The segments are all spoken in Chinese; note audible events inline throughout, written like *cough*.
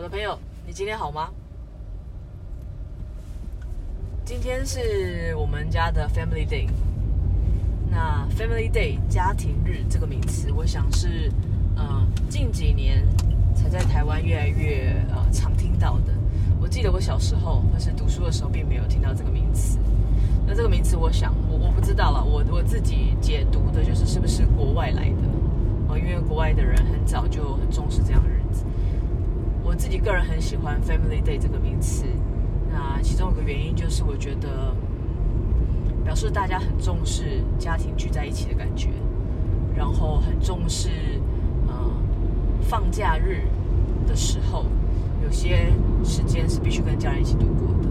我的朋友，你今天好吗？今天是我们家的 Family Day。那 Family Day 家庭日这个名词，我想是呃近几年才在台湾越来越呃常听到的。我记得我小时候或是读书的时候，并没有听到这个名词。那这个名词，我想我我不知道了。我我自己解读的就是是不是国外来的哦，因为国外的人很早就很重视这样的日子。我自己个人很喜欢 Family Day 这个名词，那其中有个原因就是我觉得表示大家很重视家庭聚在一起的感觉，然后很重视呃放假日的时候，有些时间是必须跟家人一起度过的。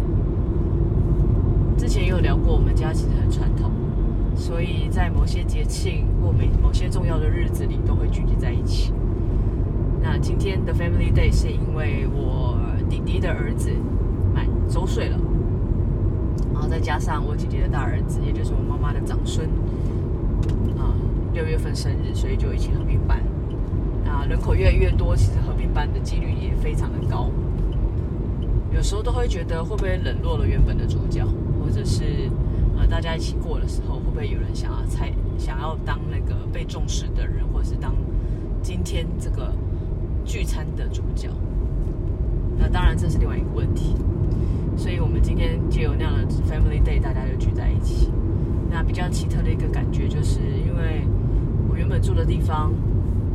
之前也有聊过，我们家其实很传统，所以在某些节庆或每某些重要的日子里都会聚集在一起。那今天的 Family Day 是因为我弟弟的儿子满周岁了，然后再加上我姐姐的大儿子，也就是我妈妈的长孙，啊，六月份生日，所以就一起合并办。啊，人口越来越多，其实合并办的几率也非常的高。有时候都会觉得会不会冷落了原本的主角，或者是呃大家一起过的时候，会不会有人想要猜想要当那个被重视的人，或者是当今天这个。聚餐的主角，那当然这是另外一个问题，所以我们今天就有那样的 Family Day，大家就聚在一起。那比较奇特的一个感觉，就是因为我原本住的地方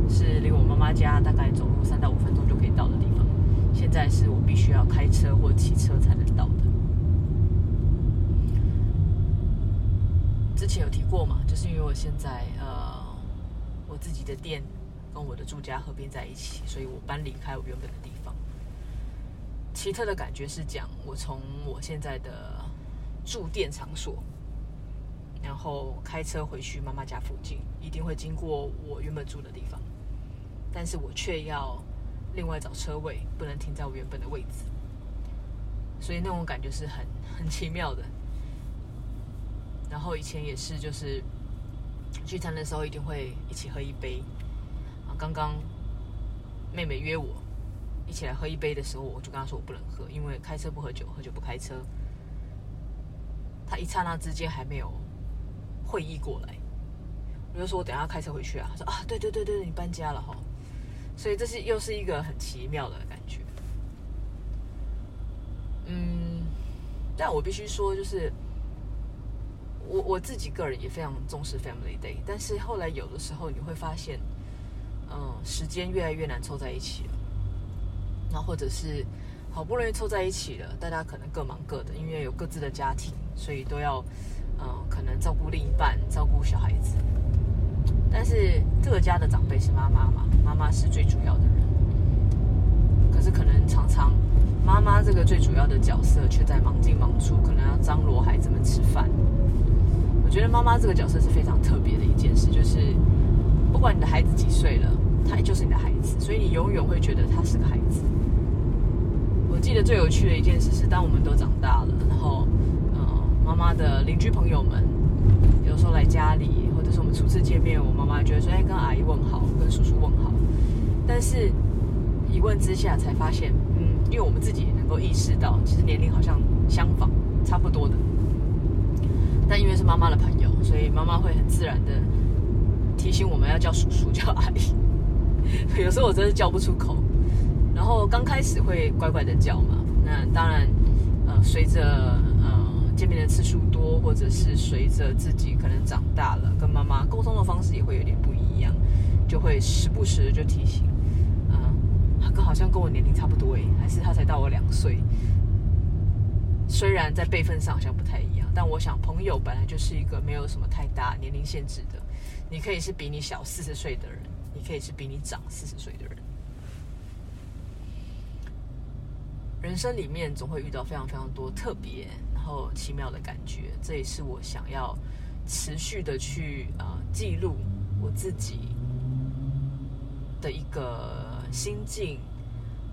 是离我妈妈家大概走路三到五分钟就可以到的地方，现在是我必须要开车或骑车才能到的。之前有提过嘛，就是因为我现在呃我自己的店。跟我的住家合并在一起，所以我搬离开我原本的地方。奇特的感觉是讲，我从我现在的住店场所，然后开车回去妈妈家附近，一定会经过我原本住的地方，但是我却要另外找车位，不能停在我原本的位置，所以那种感觉是很 *laughs* 很奇妙的。然后以前也是，就是聚餐的时候一定会一起喝一杯。刚刚妹妹约我一起来喝一杯的时候，我就跟她说我不能喝，因为开车不喝酒，喝酒不开车。她一刹那之间还没有会意过来，我就说我等下开车回去啊。她说啊，对对对对，你搬家了哈，所以这是又是一个很奇妙的感觉。嗯，但我必须说，就是我我自己个人也非常重视 Family Day，但是后来有的时候你会发现。嗯，时间越来越难凑在一起了。那或者是好不容易凑在一起了，大家可能各忙各的，因为有各自的家庭，所以都要嗯，可能照顾另一半，照顾小孩子。但是这个家的长辈是妈妈嘛，妈妈是最主要的人。可是可能常常妈妈这个最主要的角色却在忙进忙出，可能要张罗孩子们吃饭。我觉得妈妈这个角色是非常特别的一件事，就是。不管你的孩子几岁了，他也就是你的孩子，所以你永远会觉得他是个孩子。我记得最有趣的一件事是，当我们都长大了，然后，呃，妈妈的邻居朋友们有时候来家里，或者是我们初次见面，我妈妈就会说：“哎，跟阿姨问好，跟叔叔问好。”但是一问之下才发现，嗯，因为我们自己也能够意识到，其实年龄好像相仿，差不多的。但因为是妈妈的朋友，所以妈妈会很自然的。提醒我们要叫叔叔叫阿姨，*laughs* 有时候我真的叫不出口。然后刚开始会乖乖的叫嘛，那当然，呃，随着呃见面的次数多，或者是随着自己可能长大了，跟妈妈沟通的方式也会有点不一样，就会时不时就提醒，嗯、呃，他好像跟我年龄差不多诶，还是他才到我两岁。虽然在辈分上好像不太一样，但我想朋友本来就是一个没有什么太大年龄限制的。你可以是比你小四十岁的人，你可以是比你长四十岁的人。人生里面总会遇到非常非常多特别然后奇妙的感觉，这也是我想要持续的去啊、记录我自己的一个心境、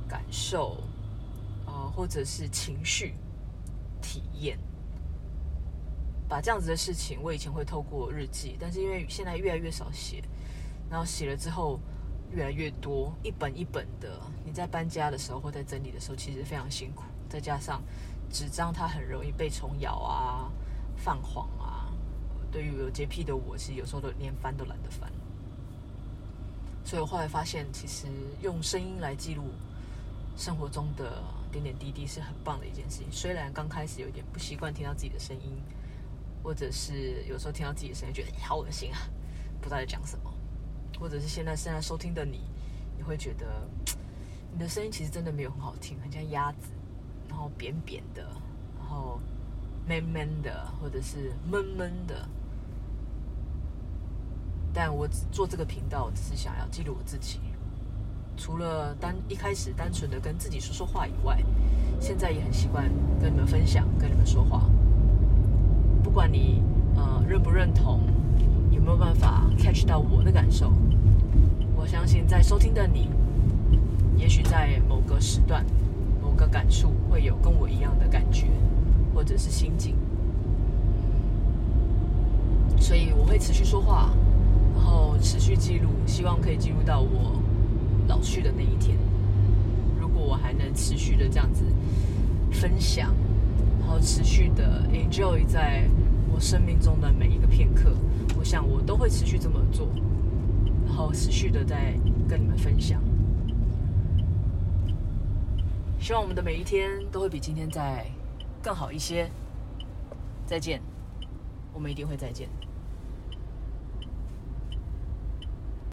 感受啊、或者是情绪体验。把这样子的事情，我以前会透过日记，但是因为现在越来越少写，然后写了之后，越来越多，一本一本的。你在搬家的时候或在整理的时候，其实非常辛苦。再加上纸张它很容易被虫咬啊、泛黄啊。对于有洁癖的我，其实有时候都连翻都懒得翻。所以我后来发现，其实用声音来记录生活中的点点滴滴是很棒的一件事情。虽然刚开始有点不习惯听到自己的声音，或者是有时候听到自己的声音觉得好恶心啊，不知道在讲什么。或者是现在现在收听的你，你会觉得你的声音其实真的没有很好听，很像鸭子，然后扁扁的，然后闷闷的，或者是闷闷的。但我做这个频道，只是想要记录我自己。除了单一开始单纯的跟自己说说话以外，现在也很习惯跟你们分享，跟你们说话。不管你呃认不认同，有没有办法 catch 到我的感受？我相信在收听的你，也许在某个时段、某个感触，会有跟我一样的感觉，或者是心境。所以我会持续说话。然后持续记录，希望可以记录到我老去的那一天。如果我还能持续的这样子分享，然后持续的 enjoy 在我生命中的每一个片刻，我想我都会持续这么做，然后持续的在跟你们分享。希望我们的每一天都会比今天再更好一些。再见，我们一定会再见。